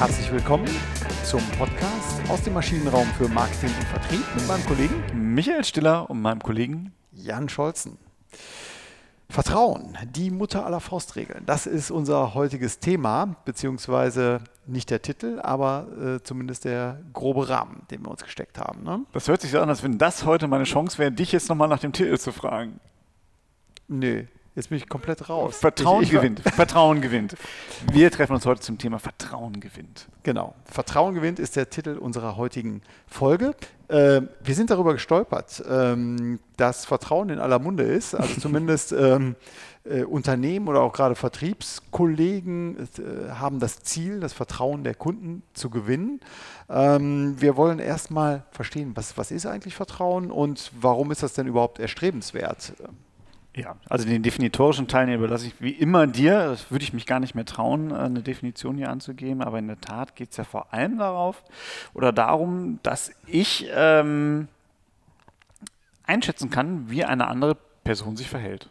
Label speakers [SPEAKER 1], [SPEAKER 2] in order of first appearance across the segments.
[SPEAKER 1] Herzlich willkommen zum Podcast aus dem Maschinenraum für Marketing und Vertrieb mit meinem Kollegen
[SPEAKER 2] Michael Stiller und meinem Kollegen
[SPEAKER 1] Jan Scholzen. Vertrauen, die Mutter aller Faustregeln. Das ist unser heutiges Thema, beziehungsweise nicht der Titel, aber äh, zumindest der grobe Rahmen, den wir uns gesteckt haben. Ne?
[SPEAKER 2] Das hört sich so an, als wenn das heute meine Chance wäre, dich jetzt nochmal nach dem Titel zu fragen.
[SPEAKER 1] Nö, Jetzt bin ich komplett raus.
[SPEAKER 2] Vertrauen
[SPEAKER 1] ich, ich,
[SPEAKER 2] gewinnt. Vertrauen gewinnt. Wir treffen uns heute zum Thema Vertrauen gewinnt.
[SPEAKER 1] Genau. Vertrauen gewinnt ist der Titel unserer heutigen Folge. Äh, wir sind darüber gestolpert, ähm, dass Vertrauen in aller Munde ist. Also zumindest ähm, äh, Unternehmen oder auch gerade Vertriebskollegen äh, haben das Ziel, das Vertrauen der Kunden zu gewinnen. Ähm, wir wollen erstmal verstehen, was, was ist eigentlich Vertrauen und warum ist das denn überhaupt erstrebenswert?
[SPEAKER 2] Ja, also den definitorischen Teil überlasse ich wie immer dir. Das würde ich mich gar nicht mehr trauen, äh, eine Definition hier anzugeben. Aber in der Tat geht es ja vor allem darauf oder darum, dass ich ähm, einschätzen kann, wie eine andere Person sich verhält.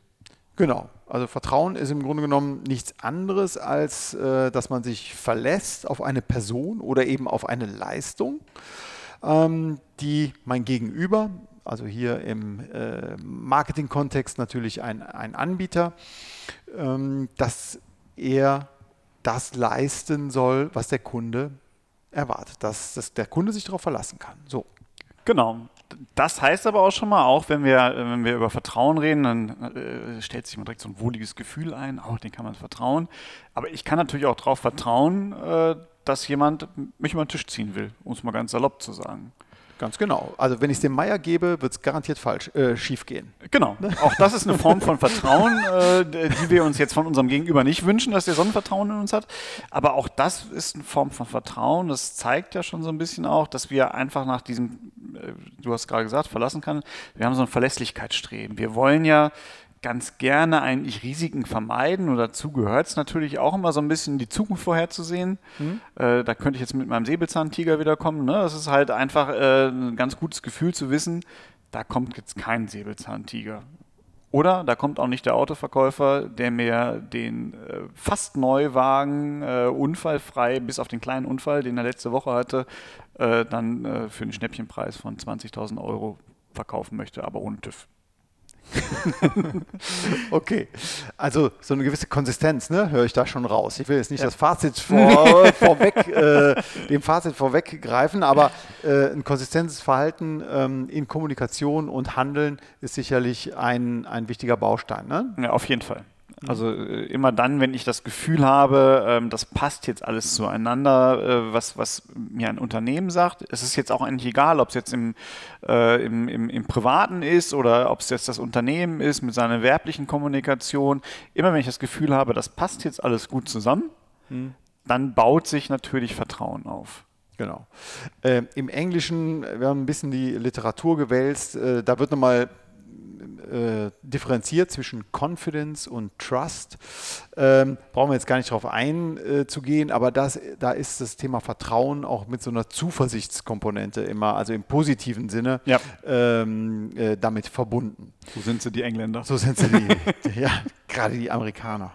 [SPEAKER 1] Genau. Also Vertrauen ist im Grunde genommen nichts anderes, als äh, dass man sich verlässt auf eine Person oder eben auf eine Leistung, ähm, die mein Gegenüber also hier im äh, Marketing-Kontext natürlich ein, ein Anbieter, ähm, dass er das leisten soll, was der Kunde erwartet, dass, dass der Kunde sich darauf verlassen kann. So.
[SPEAKER 2] Genau. Das heißt aber auch schon mal, auch wenn wir, wenn wir über Vertrauen reden, dann äh, stellt sich mal direkt so ein wohliges Gefühl ein, oh, den kann man vertrauen. Aber ich kann natürlich auch darauf vertrauen, äh, dass jemand mich über den Tisch ziehen will, um es mal ganz salopp zu sagen.
[SPEAKER 1] Ganz genau. Also wenn ich es dem Meier gebe, wird es garantiert falsch äh, schief gehen.
[SPEAKER 2] Genau. Auch das ist eine Form von Vertrauen, äh, die wir uns jetzt von unserem Gegenüber nicht wünschen, dass der Sonnenvertrauen in uns hat. Aber auch das ist eine Form von Vertrauen. Das zeigt ja schon so ein bisschen auch, dass wir einfach nach diesem, äh, du hast gerade gesagt, verlassen kann. Wir haben so ein Verlässlichkeitsstreben. Wir wollen ja ganz gerne eigentlich Risiken vermeiden und dazu gehört es natürlich auch immer so ein bisschen die Zukunft vorherzusehen. Mhm. Äh, da könnte ich jetzt mit meinem Säbelzahntiger wiederkommen. Ne? Das ist halt einfach äh, ein ganz gutes Gefühl zu wissen, da kommt jetzt kein Säbelzahntiger. Oder da kommt auch nicht der Autoverkäufer, der mir den äh, fast Neuwagen äh, unfallfrei, bis auf den kleinen Unfall, den er letzte Woche hatte, äh, dann äh, für einen Schnäppchenpreis von 20.000 Euro verkaufen möchte, aber ohne TÜV.
[SPEAKER 1] okay, also so eine gewisse Konsistenz, ne, höre ich da schon raus. Ich will jetzt nicht ja. das Fazit vor, vorweg, äh, dem Fazit vorweggreifen, aber äh, ein konsistentes Verhalten ähm, in Kommunikation und Handeln ist sicherlich ein, ein wichtiger Baustein. Ne?
[SPEAKER 2] Ja, auf jeden Fall. Also äh, immer dann, wenn ich das Gefühl habe, ähm, das passt jetzt alles zueinander, äh, was, was mir ein Unternehmen sagt. Es ist jetzt auch eigentlich egal, ob es jetzt im, äh, im, im, im Privaten ist oder ob es jetzt das Unternehmen ist mit seiner werblichen Kommunikation. Immer wenn ich das Gefühl habe, das passt jetzt alles gut zusammen, hm. dann baut sich natürlich Vertrauen auf.
[SPEAKER 1] Genau. Äh, Im Englischen, wir haben ein bisschen die Literatur gewälzt, äh, da wird nochmal äh, differenziert zwischen Confidence und Trust. Ähm, brauchen wir jetzt gar nicht darauf einzugehen, aber das, da ist das Thema Vertrauen auch mit so einer Zuversichtskomponente immer, also im positiven Sinne, ja. ähm, äh, damit verbunden.
[SPEAKER 2] So sind sie die Engländer.
[SPEAKER 1] So sind sie die, ja, gerade die Amerikaner.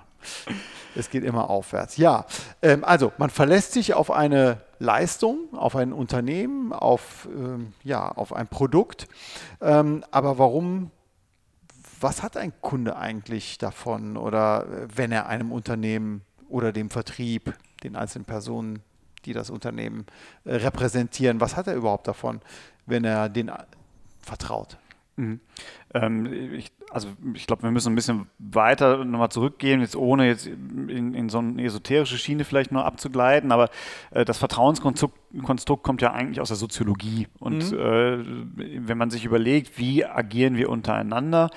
[SPEAKER 1] Es geht immer aufwärts. Ja, ähm, also man verlässt sich auf eine Leistung, auf ein Unternehmen, auf, ähm, ja, auf ein Produkt. Ähm, aber warum was hat ein Kunde eigentlich davon oder äh, wenn er einem Unternehmen oder dem Vertrieb, den einzelnen Personen, die das Unternehmen äh, repräsentieren, was hat er überhaupt davon, wenn er den äh, vertraut?
[SPEAKER 2] Mhm. Ähm, ich, also ich glaube, wir müssen ein bisschen weiter nochmal zurückgehen, jetzt ohne jetzt in, in, so eine esoterische Schiene vielleicht nur abzugleiten, aber äh, das Vertrauenskonstrukt Konstrukt kommt ja eigentlich aus der Soziologie. Und mhm. äh, wenn man sich überlegt, wie agieren wir untereinander,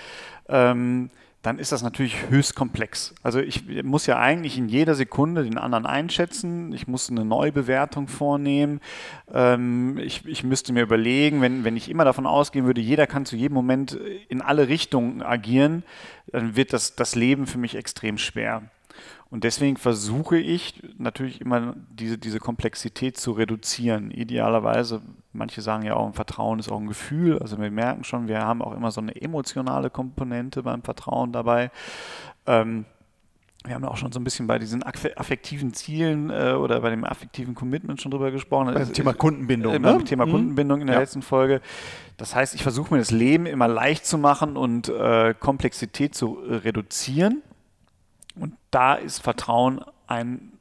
[SPEAKER 2] ähm, dann ist das natürlich höchst komplex. Also ich muss ja eigentlich in jeder Sekunde den anderen einschätzen, ich muss eine Neubewertung vornehmen, ähm, ich, ich müsste mir überlegen, wenn, wenn ich immer davon ausgehen würde, jeder kann zu jedem Moment in alle Richtungen agieren, dann wird das, das Leben für mich extrem schwer. Und deswegen versuche ich natürlich immer diese, diese Komplexität zu reduzieren. Idealerweise, manche sagen ja auch, Vertrauen ist auch ein Gefühl. Also wir merken schon, wir haben auch immer so eine emotionale Komponente beim Vertrauen dabei. Ähm, wir haben auch schon so ein bisschen bei diesen affektiven Zielen äh, oder bei dem affektiven Commitment schon drüber gesprochen.
[SPEAKER 1] Beim Thema Kundenbindung.
[SPEAKER 2] Äh, beim ne? Thema mhm. Kundenbindung in der ja. letzten Folge. Das heißt, ich versuche mir das Leben immer leicht zu machen und äh, Komplexität zu äh, reduzieren. Und da ist Vertrauen ein,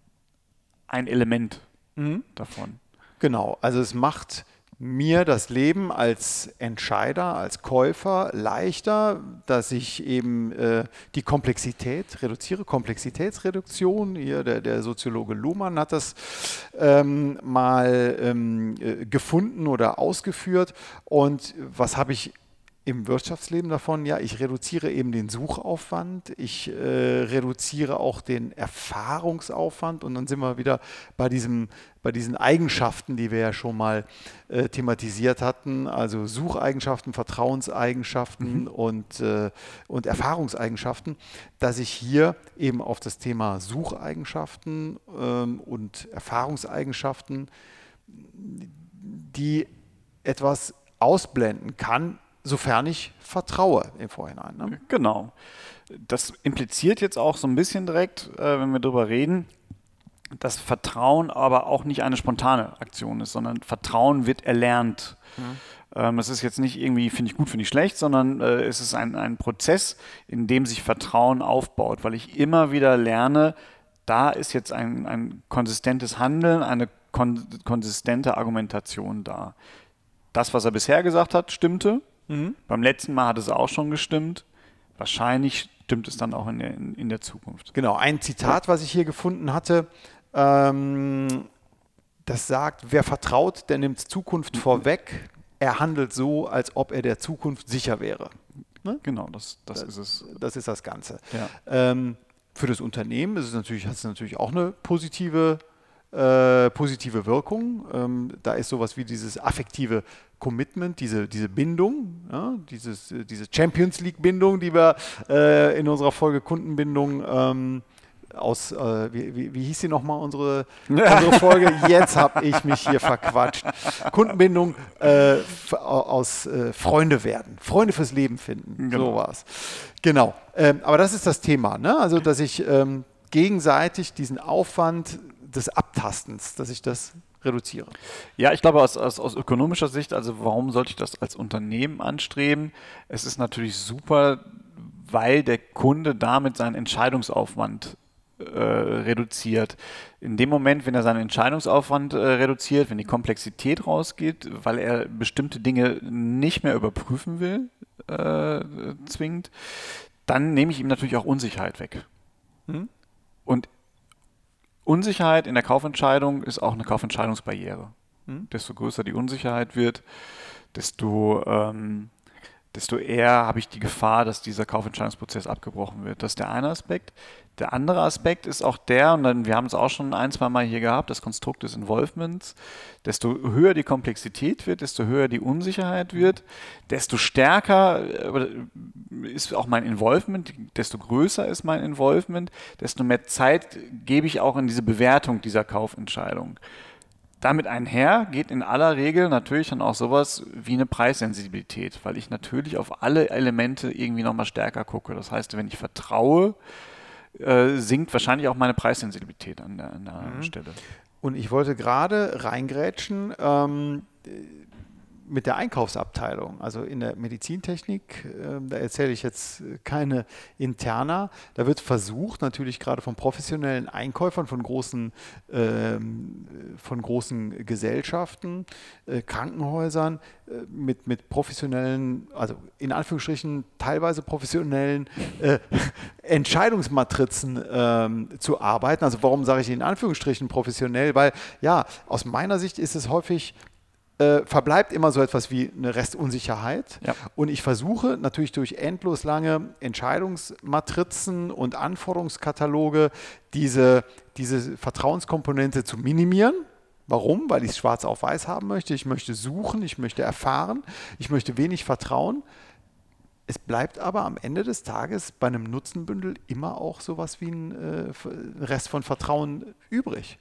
[SPEAKER 2] ein Element mhm. davon.
[SPEAKER 1] Genau, also es macht mir das Leben als Entscheider, als Käufer leichter, dass ich eben äh, die Komplexität reduziere, Komplexitätsreduktion. Hier der, der Soziologe Luhmann hat das ähm, mal ähm, äh, gefunden oder ausgeführt. Und was habe ich im Wirtschaftsleben davon, ja, ich reduziere eben den Suchaufwand, ich äh, reduziere auch den Erfahrungsaufwand und dann sind wir wieder bei, diesem, bei diesen Eigenschaften, die wir ja schon mal äh, thematisiert hatten, also Sucheigenschaften, Vertrauenseigenschaften mhm. und, äh, und Erfahrungseigenschaften, dass ich hier eben auf das Thema Sucheigenschaften ähm, und Erfahrungseigenschaften, die etwas ausblenden kann, sofern ich vertraue im Vorhinein. Ne?
[SPEAKER 2] Genau. Das impliziert jetzt auch so ein bisschen direkt, äh, wenn wir darüber reden, dass Vertrauen aber auch nicht eine spontane Aktion ist, sondern Vertrauen wird erlernt. Mhm. Ähm, es ist jetzt nicht irgendwie, finde ich gut, finde ich schlecht, sondern äh, es ist ein, ein Prozess, in dem sich Vertrauen aufbaut, weil ich immer wieder lerne, da ist jetzt ein, ein konsistentes Handeln, eine kon konsistente Argumentation da. Das, was er bisher gesagt hat, stimmte. Mhm. Beim letzten Mal hat es auch schon gestimmt. Wahrscheinlich stimmt es dann auch in der, in, in der Zukunft.
[SPEAKER 1] Genau, ein Zitat, was ich hier gefunden hatte, ähm, das sagt, wer vertraut, der nimmt Zukunft mhm. vorweg. Er handelt so, als ob er der Zukunft sicher wäre.
[SPEAKER 2] Ne? Genau, das, das, das, ist es.
[SPEAKER 1] Das ist das Ganze. Ja. Ähm, für das Unternehmen ist es natürlich, hat es natürlich auch eine positive, äh, positive Wirkung. Ähm, da ist sowas wie dieses affektive Commitment, diese, diese Bindung, ja, dieses, diese Champions League-Bindung, die wir äh, in unserer Folge Kundenbindung ähm, aus, äh, wie, wie, wie, hieß sie nochmal, unsere, unsere Folge? Jetzt habe ich mich hier verquatscht. Kundenbindung äh, aus äh, Freunde werden, Freunde fürs Leben finden, genau. sowas. Genau, ähm, aber das ist das Thema, ne? also dass ich ähm, gegenseitig diesen Aufwand des Abtastens, dass ich das reduziere.
[SPEAKER 2] Ja, ich glaube aus, aus, aus ökonomischer Sicht, also warum sollte ich das als Unternehmen anstreben? Es ist natürlich super, weil der Kunde damit seinen Entscheidungsaufwand äh, reduziert. In dem Moment, wenn er seinen Entscheidungsaufwand äh, reduziert, wenn die Komplexität rausgeht, weil er bestimmte Dinge nicht mehr überprüfen will, äh, zwingend, dann nehme ich ihm natürlich auch Unsicherheit weg. Hm? Und Unsicherheit in der Kaufentscheidung ist auch eine Kaufentscheidungsbarriere. Hm? Desto größer die Unsicherheit wird, desto, ähm, desto eher habe ich die Gefahr, dass dieser Kaufentscheidungsprozess abgebrochen wird. Das ist der eine Aspekt. Der andere Aspekt ist auch der, und dann, wir haben es auch schon ein, zwei Mal hier gehabt, das Konstrukt des Involvements. Desto höher die Komplexität wird, desto höher die Unsicherheit wird, desto stärker äh, ist auch mein Involvement, desto größer ist mein Involvement, desto mehr Zeit gebe ich auch in diese Bewertung dieser Kaufentscheidung. Damit einher geht in aller Regel natürlich dann auch sowas wie eine Preissensibilität, weil ich natürlich auf alle Elemente irgendwie nochmal stärker gucke. Das heißt, wenn ich vertraue, äh, sinkt wahrscheinlich auch meine Preissensibilität an der, an der mhm. Stelle.
[SPEAKER 1] Und ich wollte gerade reingrätschen. Ähm, mit der Einkaufsabteilung, also in der Medizintechnik, äh, da erzähle ich jetzt keine interna, da wird versucht, natürlich gerade von professionellen Einkäufern, von großen, äh, von großen Gesellschaften, äh, Krankenhäusern, äh, mit, mit professionellen, also in Anführungsstrichen teilweise professionellen äh, Entscheidungsmatrizen ähm, zu arbeiten. Also warum sage ich in Anführungsstrichen professionell? Weil ja, aus meiner Sicht ist es häufig äh, verbleibt immer so etwas wie eine Restunsicherheit. Ja. Und ich versuche natürlich durch endlos lange Entscheidungsmatrizen und Anforderungskataloge diese, diese Vertrauenskomponente zu minimieren. Warum? Weil ich es schwarz auf weiß haben möchte. Ich möchte suchen, ich möchte erfahren, ich möchte wenig vertrauen. Es bleibt aber am Ende des Tages bei einem Nutzenbündel immer auch sowas wie ein äh, Rest von Vertrauen übrig.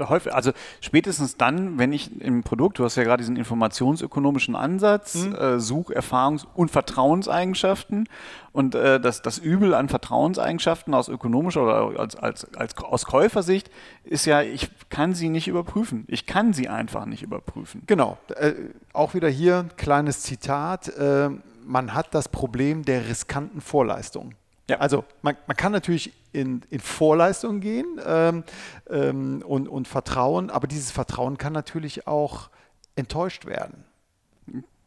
[SPEAKER 2] Häufig, also spätestens dann, wenn ich im Produkt, du hast ja gerade diesen informationsökonomischen Ansatz, mhm. äh, Such-, Erfahrungs- und Vertrauenseigenschaften und äh, das, das Übel an Vertrauenseigenschaften aus ökonomischer oder als, als, als aus Käufersicht ist ja, ich kann sie nicht überprüfen. Ich kann sie einfach nicht überprüfen.
[SPEAKER 1] Genau. Äh, auch wieder hier ein kleines Zitat. Äh, man hat das Problem der riskanten Vorleistung. Ja. Also man, man kann natürlich in, in Vorleistung gehen ähm, ähm, und, und Vertrauen, aber dieses Vertrauen kann natürlich auch enttäuscht werden.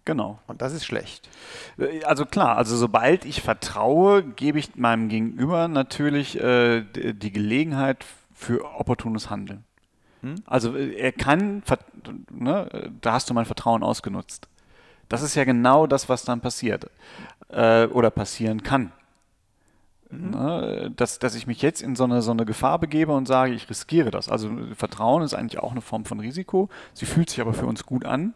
[SPEAKER 2] Genau.
[SPEAKER 1] Und das ist schlecht.
[SPEAKER 2] Äh, also klar, also sobald ich vertraue, gebe ich meinem Gegenüber natürlich äh, die Gelegenheit für opportunes Handeln. Hm? Also äh, er kann, ne, da hast du mein Vertrauen ausgenutzt. Das ist ja genau das, was dann passiert äh, oder passieren kann. Mhm. Ne, dass, dass ich mich jetzt in so eine, so eine Gefahr begebe und sage, ich riskiere das. Also Vertrauen ist eigentlich auch eine Form von Risiko. Sie fühlt sich aber für uns gut an,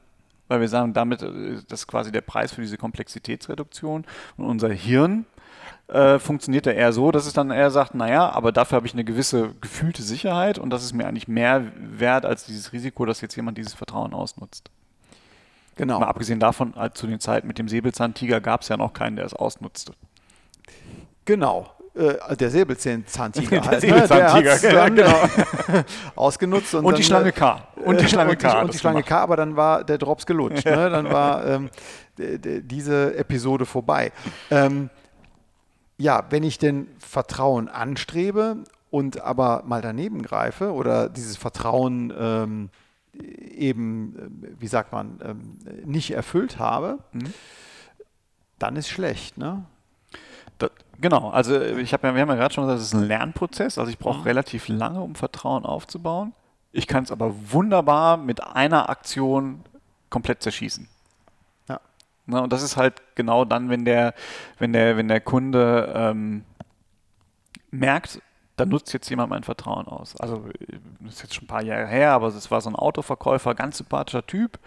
[SPEAKER 2] weil wir sagen, damit äh, das ist quasi der Preis für diese Komplexitätsreduktion. Und unser Hirn äh, funktioniert ja eher so, dass es dann eher sagt, naja, aber dafür habe ich eine gewisse gefühlte Sicherheit und das ist mir eigentlich mehr wert als dieses Risiko, dass jetzt jemand dieses Vertrauen ausnutzt. Genau. Mal abgesehen davon, halt zu den Zeiten mit dem Säbelzahntiger gab es ja noch keinen, der es ausnutzte.
[SPEAKER 1] Genau. Äh, der Säbelzahntiger
[SPEAKER 2] halt. Der Säbelzahntiger,
[SPEAKER 1] ne? der genau. ausgenutzt.
[SPEAKER 2] Und, und die Schlange K.
[SPEAKER 1] Und die Schlange K. Und die, und die Schlange K, aber dann war der Drops gelutscht. ne? Dann war ähm, diese Episode vorbei. Ähm, ja, wenn ich denn Vertrauen anstrebe und aber mal daneben greife oder dieses Vertrauen ähm, eben, äh, wie sagt man, ähm, nicht erfüllt habe, mhm. dann ist schlecht. Ne?
[SPEAKER 2] Genau, also äh, ich hab ja, wir haben ja gerade schon gesagt, es ist ein Lernprozess. Also ich brauche mhm. relativ lange, um Vertrauen aufzubauen. Ich kann es aber wunderbar mit einer Aktion komplett zerschießen. Ja. Na, und das ist halt genau dann, wenn der, wenn der, wenn der Kunde ähm, merkt, da nutzt jetzt jemand mein Vertrauen aus. Also das ist jetzt schon ein paar Jahre her, aber es war so ein Autoverkäufer, ganz sympathischer Typ.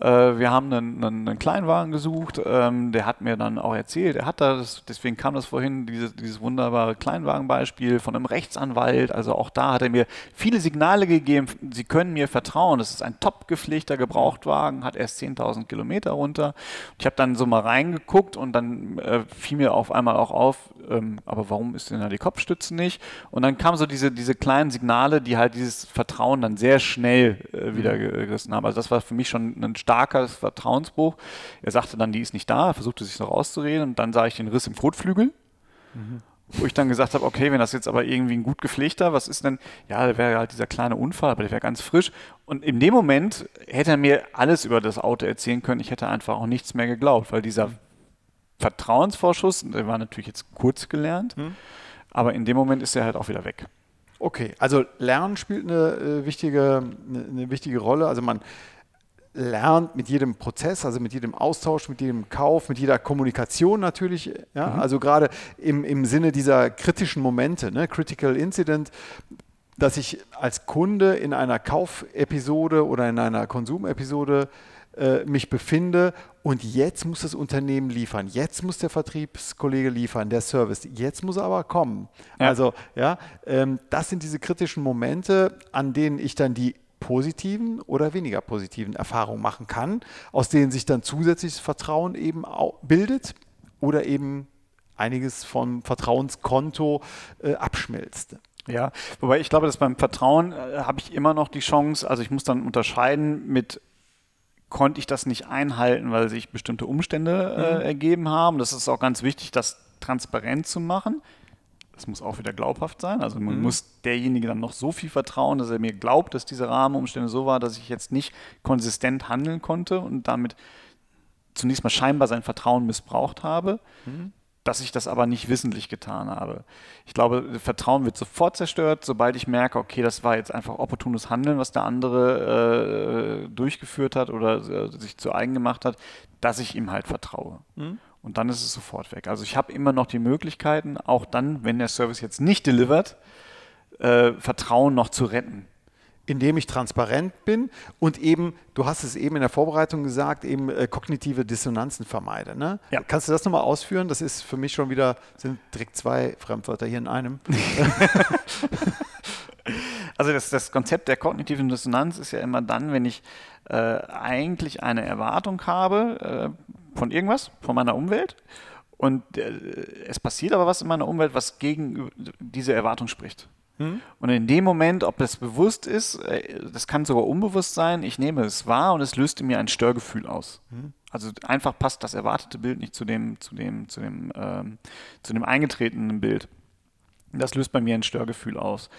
[SPEAKER 2] Äh, wir haben einen, einen, einen Kleinwagen gesucht, ähm, der hat mir dann auch erzählt, er hat das, deswegen kam das vorhin, diese, dieses wunderbare Kleinwagenbeispiel von einem Rechtsanwalt, also auch da hat er mir viele Signale gegeben, Sie können mir vertrauen, das ist ein top gepflegter Gebrauchtwagen, hat erst 10.000 Kilometer runter. Ich habe dann so mal reingeguckt und dann äh, fiel mir auf einmal auch auf, ähm, aber warum ist denn da die Kopfstütze nicht? Und dann kamen so diese, diese kleinen Signale, die halt dieses Vertrauen dann sehr schnell äh, wieder mhm. gerissen haben. Also das war für mich schon ein starker Vertrauensbruch. Er sagte dann, die ist nicht da, versuchte sich noch rauszureden und dann sah ich den Riss im Kotflügel. Mhm. Wo ich dann gesagt habe, okay, wenn das jetzt aber irgendwie ein gut gepflegter, was ist denn? Ja, der wäre halt dieser kleine Unfall, aber der wäre ganz frisch. Und in dem Moment hätte er mir alles über das Auto erzählen können. Ich hätte einfach auch nichts mehr geglaubt, weil dieser Vertrauensvorschuss, der war natürlich jetzt kurz gelernt, mhm. aber in dem Moment ist er halt auch wieder weg.
[SPEAKER 1] Okay, also Lernen spielt eine äh, wichtige, eine, eine wichtige Rolle. Also man lernt mit jedem Prozess, also mit jedem Austausch, mit jedem Kauf, mit jeder Kommunikation natürlich. Ja? Mhm. Also gerade im, im Sinne dieser kritischen Momente, ne? Critical Incident, dass ich als Kunde in einer Kaufepisode oder in einer Konsumepisode äh, mich befinde und jetzt muss das Unternehmen liefern, jetzt muss der Vertriebskollege liefern, der Service, jetzt muss er aber kommen. Ja. Also ja, ähm, das sind diese kritischen Momente, an denen ich dann die positiven oder weniger positiven Erfahrungen machen kann, aus denen sich dann zusätzliches Vertrauen eben bildet oder eben einiges vom Vertrauenskonto äh, abschmilzt.
[SPEAKER 2] Ja, wobei ich glaube, dass beim Vertrauen äh, habe ich immer noch die Chance, also ich muss dann unterscheiden mit konnte ich das nicht einhalten, weil sich bestimmte Umstände äh, mhm. ergeben haben. Das ist auch ganz wichtig, das transparent zu machen. Das muss auch wieder glaubhaft sein. Also man mhm. muss derjenige dann noch so viel vertrauen, dass er mir glaubt, dass diese Rahmenumstände so war, dass ich jetzt nicht konsistent handeln konnte und damit zunächst mal scheinbar sein Vertrauen missbraucht habe, mhm. dass ich das aber nicht wissentlich getan habe. Ich glaube, Vertrauen wird sofort zerstört, sobald ich merke, okay, das war jetzt einfach opportunes Handeln, was der andere äh, durchgeführt hat oder äh, sich zu eigen gemacht hat, dass ich ihm halt vertraue. Mhm und dann ist es sofort weg. Also ich habe immer noch die Möglichkeiten, auch dann, wenn der Service jetzt nicht delivert, äh, Vertrauen noch zu retten.
[SPEAKER 1] Indem ich transparent bin und eben, du hast es eben in der Vorbereitung gesagt, eben äh, kognitive Dissonanzen vermeide. Ne? Ja. Kannst du das nochmal ausführen? Das ist für mich schon wieder, sind direkt zwei Fremdwörter hier in einem.
[SPEAKER 2] Also das, das Konzept der kognitiven Dissonanz ist ja immer dann, wenn ich äh, eigentlich eine Erwartung habe äh, von irgendwas, von meiner Umwelt und äh, es passiert aber was in meiner Umwelt, was gegen diese Erwartung spricht. Hm? Und in dem Moment, ob das bewusst ist, äh, das kann sogar unbewusst sein, ich nehme es wahr und es löst in mir ein Störgefühl aus. Hm? Also einfach passt das erwartete Bild nicht zu dem, zu dem, zu dem, ähm, zu dem eingetretenen Bild. Das löst bei mir ein Störgefühl aus.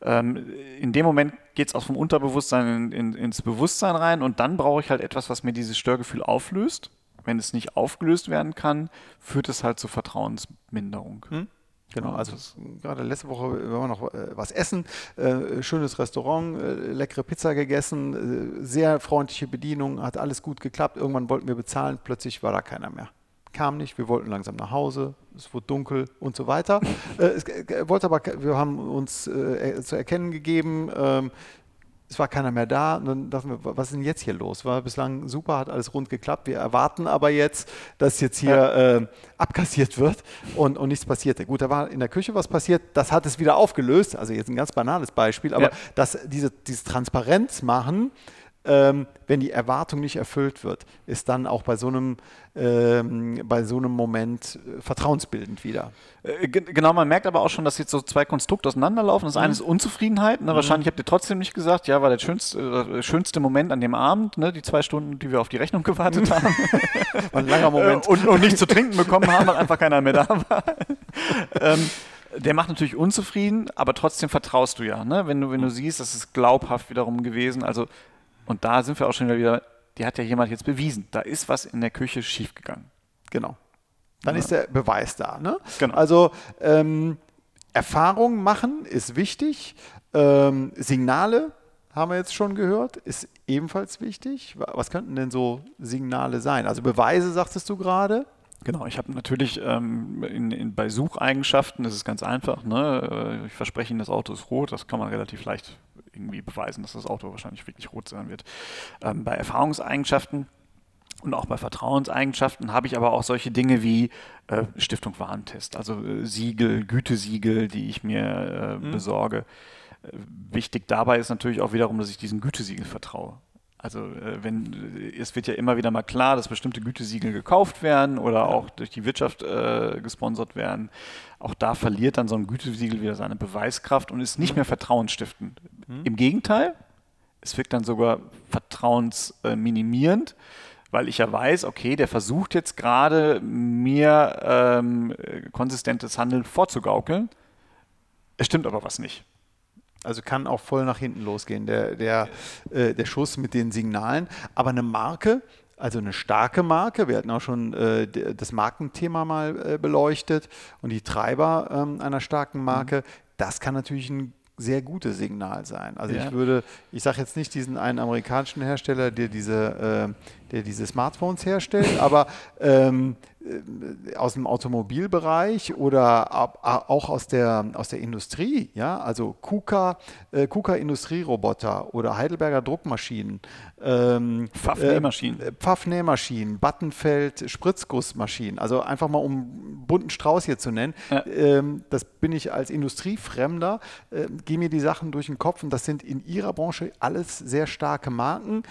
[SPEAKER 2] Ähm, in dem Moment geht es auch vom Unterbewusstsein in, in, ins Bewusstsein rein und dann brauche ich halt etwas, was mir dieses Störgefühl auflöst. Wenn es nicht aufgelöst werden kann, führt es halt zur Vertrauensminderung. Hm?
[SPEAKER 1] Genau, also gerade letzte Woche waren wir noch äh, was essen, äh, schönes Restaurant, äh, leckere Pizza gegessen, äh, sehr freundliche Bedienung, hat alles gut geklappt. Irgendwann wollten wir bezahlen, plötzlich war da keiner mehr. Kam nicht, wir wollten langsam nach Hause, es wurde dunkel und so weiter. Äh, es äh, wollte aber, wir haben uns zu erkennen gegeben, ähm, es war keiner mehr da. Und dann dachten wir, was ist denn jetzt hier los? War bislang super, hat alles rund geklappt. Wir erwarten aber jetzt, dass jetzt hier ja. äh, abkassiert wird und, und nichts passierte. Gut, da war in der Küche was passiert, das hat es wieder aufgelöst. Also jetzt ein ganz banales Beispiel, aber ja. dass diese, dieses Transparenz machen, ähm, wenn die Erwartung nicht erfüllt wird, ist dann auch bei so einem, ähm, bei so einem Moment äh, vertrauensbildend wieder.
[SPEAKER 2] Äh, genau, man merkt aber auch schon, dass jetzt so zwei Konstrukte auseinanderlaufen. Das mhm. eine ist Unzufriedenheit. Ne? Mhm. Wahrscheinlich habt ihr trotzdem nicht gesagt, ja, war der schönste, äh, schönste Moment an dem Abend, ne? die zwei Stunden, die wir auf die Rechnung gewartet haben.
[SPEAKER 1] war ein langer Moment.
[SPEAKER 2] und, und nicht zu trinken bekommen haben, weil einfach keiner mehr da war. ähm, der macht natürlich unzufrieden, aber trotzdem vertraust du ja. Ne? Wenn, du, wenn du siehst, das ist glaubhaft wiederum gewesen. Also und da sind wir auch schon wieder, die hat ja jemand jetzt bewiesen. Da ist was in der Küche schiefgegangen.
[SPEAKER 1] Genau. Dann ja. ist der Beweis da. Ne? Genau. Also ähm, Erfahrung machen ist wichtig. Ähm, Signale haben wir jetzt schon gehört, ist ebenfalls wichtig. Was könnten denn so Signale sein? Also Beweise, sagtest du gerade.
[SPEAKER 2] Genau, ich habe natürlich ähm, in, in, bei Sucheigenschaften, das ist ganz einfach, ne? Äh, ich verspreche Ihnen, das Auto ist rot, das kann man relativ leicht irgendwie beweisen, dass das Auto wahrscheinlich wirklich rot sein wird. Ähm, bei Erfahrungseigenschaften und auch bei Vertrauenseigenschaften habe ich aber auch solche Dinge wie äh, Stiftung Warentest, also äh, Siegel, Gütesiegel, die ich mir äh, mhm. besorge. Äh, wichtig dabei ist natürlich auch wiederum, dass ich diesen Gütesiegel vertraue. Also äh, wenn es wird ja immer wieder mal klar, dass bestimmte Gütesiegel gekauft werden oder auch durch die Wirtschaft äh, gesponsert werden. Auch da verliert dann so ein Gütesiegel wieder seine Beweiskraft und ist nicht mehr vertrauensstiftend. Mhm. Im Gegenteil, es wirkt dann sogar vertrauensminimierend, weil ich ja weiß, okay, der versucht jetzt gerade mir ähm, konsistentes Handeln vorzugaukeln. Es stimmt aber was nicht.
[SPEAKER 1] Also kann auch voll nach hinten losgehen, der, der, äh, der Schuss mit den Signalen. Aber eine Marke, also eine starke Marke, wir hatten auch schon äh, das Markenthema mal äh, beleuchtet und die Treiber ähm, einer starken Marke, mhm. das kann natürlich ein sehr gutes Signal sein. Also ja. ich würde, ich sage jetzt nicht diesen einen amerikanischen Hersteller, der diese, äh, der diese Smartphones herstellt, aber ähm, äh, aus dem Automobilbereich oder auch aus der, aus der Industrie, ja, also KUKA, äh, KUKA Industrieroboter oder Heidelberger Druckmaschinen,
[SPEAKER 2] ähm, Pfaff-Nähmaschinen,
[SPEAKER 1] äh, Pfaff-Nähmaschinen, Battenfeld, Spritzgussmaschinen, also einfach mal um einen bunten Strauß hier zu nennen, ja. ähm, das bin ich als Industriefremder, äh, gehe mir die Sachen durch den Kopf und das sind in ihrer Branche alles sehr starke Marken,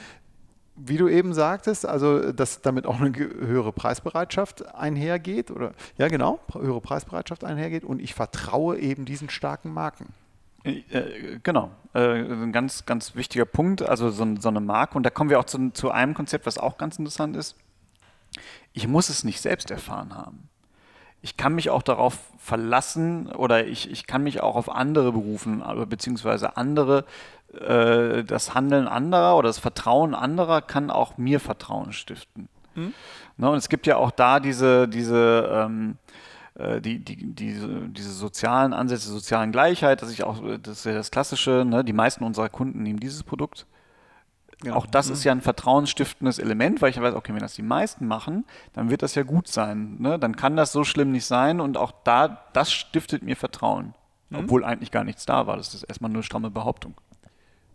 [SPEAKER 1] wie du eben sagtest, also dass damit auch eine höhere Preisbereitschaft einhergeht oder ja genau, höhere Preisbereitschaft einhergeht und ich vertraue eben diesen starken Marken.
[SPEAKER 2] Äh, genau, äh, ein ganz, ganz wichtiger Punkt, also so, so, eine Marke und da kommen wir auch zu, zu einem Konzept, was auch ganz interessant ist. Ich muss es nicht selbst erfahren haben. Ich kann mich auch darauf verlassen oder ich, ich kann mich auch auf andere berufen, beziehungsweise andere äh, das Handeln anderer oder das Vertrauen anderer kann auch mir Vertrauen stiften. Mhm. Ne, und es gibt ja auch da diese, diese, ähm, äh, die, die, diese, diese sozialen Ansätze, sozialen Gleichheit, dass ich auch, das ist ja das Klassische, ne, die meisten unserer Kunden nehmen dieses Produkt. Genau. Auch das mhm. ist ja ein vertrauensstiftendes Element, weil ich weiß, okay, wenn das die meisten machen, dann wird das ja gut sein. Ne? Dann kann das so schlimm nicht sein und auch da, das stiftet mir Vertrauen. Mhm. Obwohl eigentlich gar nichts da war. Das ist erstmal nur stramme Behauptung.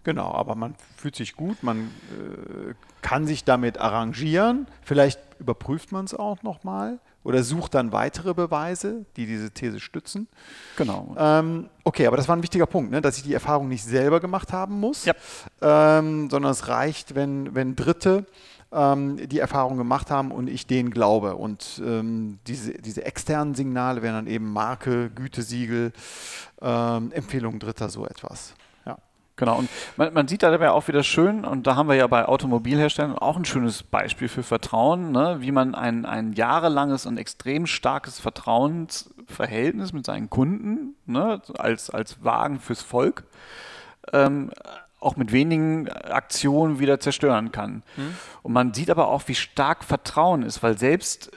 [SPEAKER 1] Genau, aber man fühlt sich gut, man äh, kann sich damit arrangieren. Vielleicht überprüft man es auch nochmal oder sucht dann weitere Beweise, die diese These stützen.
[SPEAKER 2] Genau.
[SPEAKER 1] Ähm, okay, aber das war ein wichtiger Punkt, ne? dass ich die Erfahrung nicht selber gemacht haben muss,
[SPEAKER 2] Ja.
[SPEAKER 1] ähm, sondern es reicht, wenn, wenn Dritte ähm, die Erfahrung gemacht haben und ich denen glaube. Und ähm, diese, diese externen Signale wären dann eben Marke, Gütesiegel, ähm, Empfehlungen Dritter, so etwas.
[SPEAKER 2] Genau, und man, man sieht da dabei auch wieder schön, und da haben wir ja bei Automobilherstellern auch ein schönes Beispiel für Vertrauen, ne? wie man ein, ein jahrelanges und extrem starkes Vertrauensverhältnis mit seinen Kunden ne? als, als Wagen fürs Volk ähm, auch mit wenigen Aktionen wieder zerstören kann. Und man sieht aber auch, wie stark Vertrauen ist, weil selbst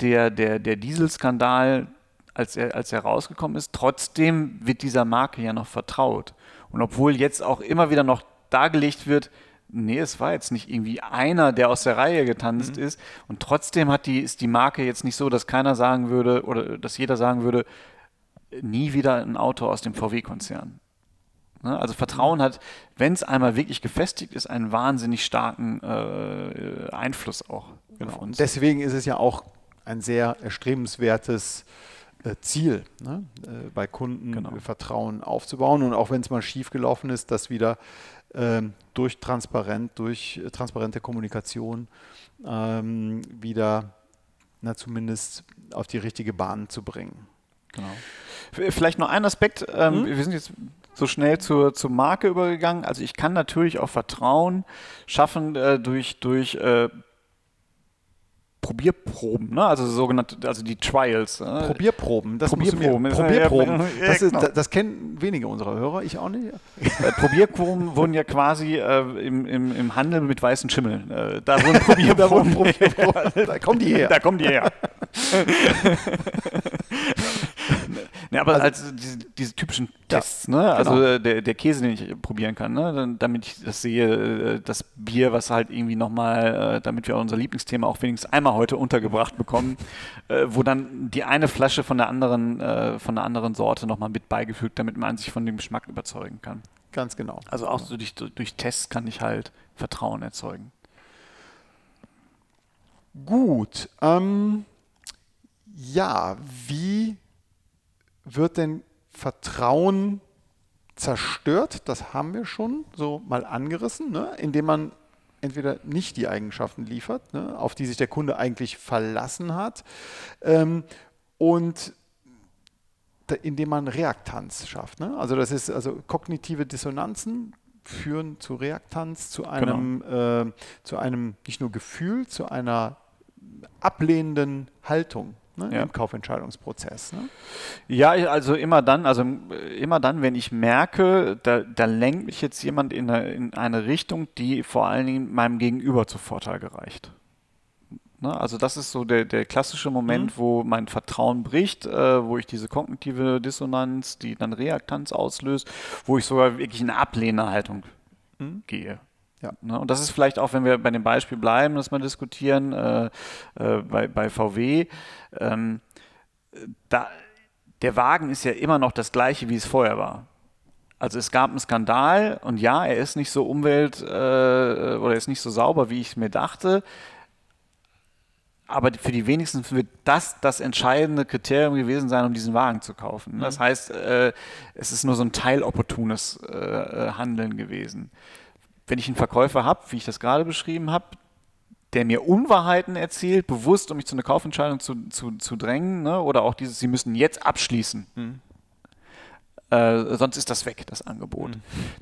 [SPEAKER 2] der, der, der Dieselskandal, als er, als er rausgekommen ist, trotzdem wird dieser Marke ja noch vertraut. Und obwohl jetzt auch immer wieder noch dargelegt wird, nee, es war jetzt nicht irgendwie einer, der aus der Reihe getanzt ist. Und trotzdem hat die, ist die Marke jetzt nicht so, dass keiner sagen würde oder dass jeder sagen würde, nie wieder ein Auto aus dem VW-Konzern. Ne? Also Vertrauen hat, wenn es einmal wirklich gefestigt ist, einen wahnsinnig starken äh, Einfluss auch
[SPEAKER 1] Genau.
[SPEAKER 2] auf uns.
[SPEAKER 1] Deswegen ist es ja auch ein sehr erstrebenswertes äh, Ziel, ne? äh, bei Kunden
[SPEAKER 2] Genau.
[SPEAKER 1] äh, Vertrauen aufzubauen und auch wenn es mal schief gelaufen ist, das wieder ähm, durch transparent, durch äh, transparente Kommunikation ähm, wieder na, zumindest auf die richtige Bahn zu bringen.
[SPEAKER 2] Genau. Vielleicht noch ein Aspekt. Ähm,
[SPEAKER 1] Mhm.
[SPEAKER 2] Wir sind jetzt so schnell zur, zur Marke übergegangen. Also ich kann natürlich auch Vertrauen schaffen äh, durch, durch äh, Probierproben, ne? also sogenannte, also die Trials. äh.
[SPEAKER 1] Probierproben, das
[SPEAKER 2] Probierproben.
[SPEAKER 1] Mir, Probierproben, das, ist,
[SPEAKER 2] genau.
[SPEAKER 1] das, das kennen wenige unserer Hörer, ich auch nicht.
[SPEAKER 2] Äh, Probierproben wurden ja quasi äh, im, im, im Handel mit weißen Schimmeln. Äh, da wurden Probierproben.
[SPEAKER 1] da kommen die her.
[SPEAKER 2] Da kommen die her. Ne, aber
[SPEAKER 1] Also-
[SPEAKER 2] als diese, diese typischen Tests, ne? Also
[SPEAKER 1] genau.
[SPEAKER 2] der, der Käse, den ich probieren kann, ne? Damit ich das sehe, äh, das Bier, was halt irgendwie nochmal, äh, damit wir unser Lieblingsthema auch wenigstens einmal heute untergebracht bekommen, wo dann die eine Flasche von der anderen, von der anderen Sorte nochmal mit beigefügt, damit man sich von dem Geschmack überzeugen kann.
[SPEAKER 1] Ganz genau.
[SPEAKER 2] Also auch so durch, durch Tests kann ich halt Vertrauen erzeugen.
[SPEAKER 1] Gut. Ähm, ja, wie wird denn Vertrauen zerstört? Das haben wir schon so mal angerissen, ne? indem man entweder nicht die Eigenschaften liefert, ne? auf die sich der Kunde eigentlich verlassen hat, ähm, und indem man Reaktanz schafft. Ne? Also das ist also kognitive Dissonanzen führen zu Reaktanz, zu einem, äh, zu einem nicht nur Gefühl, zu einer ablehnenden Haltung ne?
[SPEAKER 2] Ja.
[SPEAKER 1] im Kaufentscheidungsprozess. Ne?
[SPEAKER 2] Ja, also immer dann, also äh, immer dann, wenn ich merke, da, da lenkt mich jetzt jemand in eine, in eine Richtung, die vor allen Dingen meinem Gegenüber zu Vorteil gereicht. Ne? Also das ist so der, der klassische Moment, wo mein Vertrauen bricht, äh, wo ich diese kognitive Dissonanz, die dann Reaktanz auslöst, wo ich sogar wirklich in eine Ablehnerhaltung gehe.
[SPEAKER 1] Ja.
[SPEAKER 2] Ne? Und das ist vielleicht auch, wenn wir bei dem Beispiel bleiben, das mal diskutieren, äh, äh, bei, bei VW, ähm, da, der Wagen ist ja immer noch das gleiche, wie es vorher war. Also es gab einen Skandal und ja, er ist nicht so umwelt- äh, oder er ist nicht so sauber, wie ich es mir dachte. Aber für die wenigsten wird das das entscheidende Kriterium gewesen sein, um diesen Wagen zu kaufen. Das heißt, äh, es ist nur so ein teilopportunes äh, äh, Handeln gewesen. Wenn ich einen Verkäufer habe, wie ich das gerade beschrieben habe, der mir Unwahrheiten erzählt, bewusst, um mich zu einer Kaufentscheidung zu, zu, zu drängen, ne? oder auch dieses, Sie müssen jetzt abschließen. Äh, sonst ist das weg, das Angebot.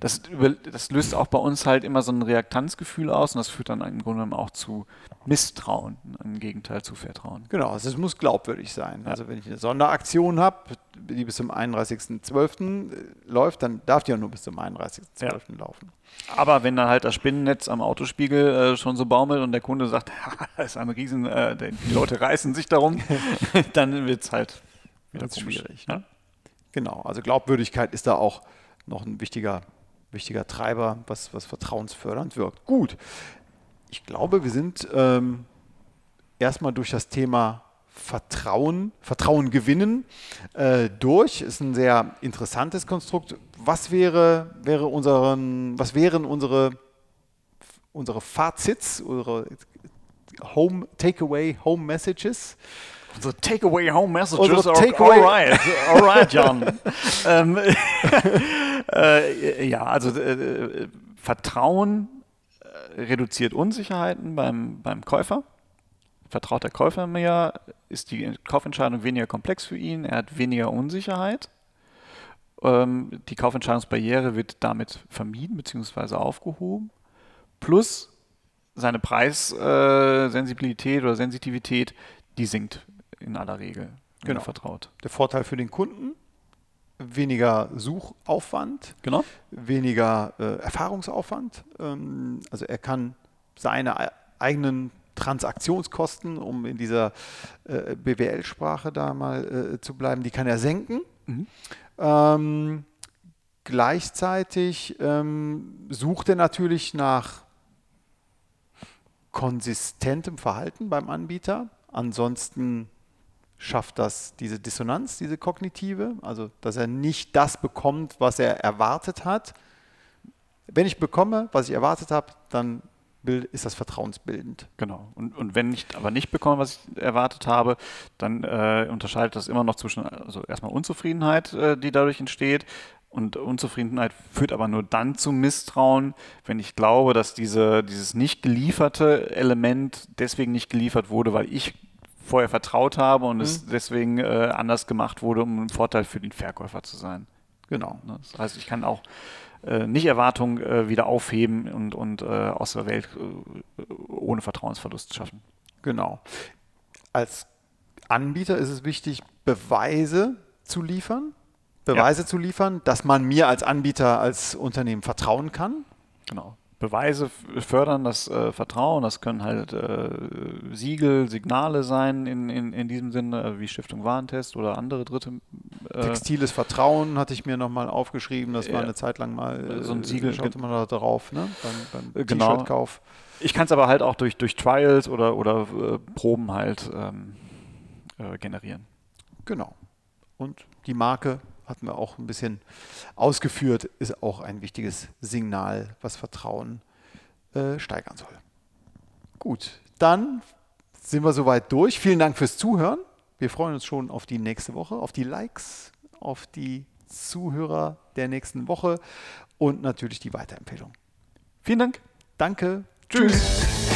[SPEAKER 2] Das, über, das löst auch bei uns halt immer so ein Reaktanzgefühl aus und das führt dann im Grunde genommen auch zu Misstrauen, im Gegenteil zu Vertrauen.
[SPEAKER 1] Genau, also es muss glaubwürdig sein. Also wenn ich eine Sonderaktion habe, die bis zum 31.12. läuft, dann darf die ja nur bis zum 31.12. laufen.
[SPEAKER 2] Aber wenn dann halt das Spinnennetz am Autospiegel äh, schon so baumelt und der Kunde sagt, das ist ein Riesen, äh, die Leute reißen sich darum, dann wird es halt wieder komisch.
[SPEAKER 1] schwierig, ne? Genau, also Glaubwürdigkeit ist da auch noch ein wichtiger, wichtiger Treiber, was, was vertrauensfördernd wirkt. Gut, ich glaube, wir sind ähm, erstmal durch das Thema Vertrauen, Vertrauen gewinnen äh, durch. Ist ein sehr interessantes Konstrukt. was wäre, wäre unseren, was wären unsere, unsere Fazits, unsere Home Takeaway Home Messages?
[SPEAKER 2] Unsere Takeaway Home Messages.
[SPEAKER 1] Unsere Takeaway-
[SPEAKER 2] Alright, alright, John. ähm, äh, ja, also äh, Vertrauen äh, reduziert Unsicherheiten beim, beim Käufer. Vertraut der Käufer mehr, ist die Kaufentscheidung weniger komplex für ihn, er hat weniger Unsicherheit. Ähm, die Kaufentscheidungsbarriere wird damit vermieden bzw. aufgehoben. Plus seine Preissensibilität oder Sensitivität, die sinkt in aller Regel,
[SPEAKER 1] Genau.
[SPEAKER 2] er vertraut.
[SPEAKER 1] Der Vorteil für den Kunden, weniger Suchaufwand,
[SPEAKER 2] Genau.
[SPEAKER 1] weniger äh, Erfahrungsaufwand. Ähm, also er kann seine eigenen Transaktionskosten, um in dieser äh, BWL-Sprache da mal äh, zu bleiben, die kann er senken. Ähm, gleichzeitig ähm, sucht er natürlich nach konsistentem Verhalten beim Anbieter. Ansonsten schafft das diese Dissonanz, diese kognitive, also dass er nicht das bekommt, was er erwartet hat. Wenn ich bekomme, was ich erwartet habe, dann ist das vertrauensbildend.
[SPEAKER 2] Genau. Und, und wenn ich aber nicht bekomme, was ich erwartet habe, dann äh, unterscheidet das immer noch zwischen, also erstmal Unzufriedenheit, äh, die dadurch entsteht. Und Unzufriedenheit führt aber nur dann zu Misstrauen, wenn ich glaube, dass diese, dieses nicht gelieferte Element deswegen nicht geliefert wurde, weil ich vorher vertraut habe und es deswegen äh, anders gemacht wurde, um ein Vorteil für den Verkäufer zu sein.
[SPEAKER 1] Genau.
[SPEAKER 2] Ne? Das heißt, ich kann auch äh, nicht Erwartungen äh, wieder aufheben und, und äh, aus der Welt äh, ohne Vertrauensverlust schaffen.
[SPEAKER 1] Genau. Als Anbieter ist es wichtig, Beweise zu liefern. Beweise zu liefern, dass man mir als Anbieter, als Unternehmen vertrauen kann.
[SPEAKER 2] Genau. Beweise fördern das äh, Vertrauen. Das können halt äh, Siegel, Signale sein in, in, in diesem Sinne, äh, wie Stiftung Warentest oder andere dritte. Äh,
[SPEAKER 1] Textiles Vertrauen hatte ich mir nochmal aufgeschrieben. Das war eine Zeit lang mal,
[SPEAKER 2] So ein
[SPEAKER 1] äh,
[SPEAKER 2] Siegel,
[SPEAKER 1] schaute man da drauf, ne? beim, beim
[SPEAKER 2] Äh, genau.
[SPEAKER 1] T-Shirt-Kauf.
[SPEAKER 2] ich kann es aber halt auch durch, durch Trials oder, oder Proben halt ähm, äh, generieren.
[SPEAKER 1] Genau. Und die Marke hatten wir auch ein bisschen ausgeführt, ist auch ein wichtiges Signal, was Vertrauen äh, steigern soll. Gut, dann sind wir soweit durch. Vielen Dank fürs Zuhören. Wir freuen uns schon auf die nächste Woche, auf die Likes, auf die Zuhörer der nächsten Woche und natürlich die Weiterempfehlung.
[SPEAKER 2] Vielen Dank.
[SPEAKER 1] Danke.
[SPEAKER 2] Tschüss.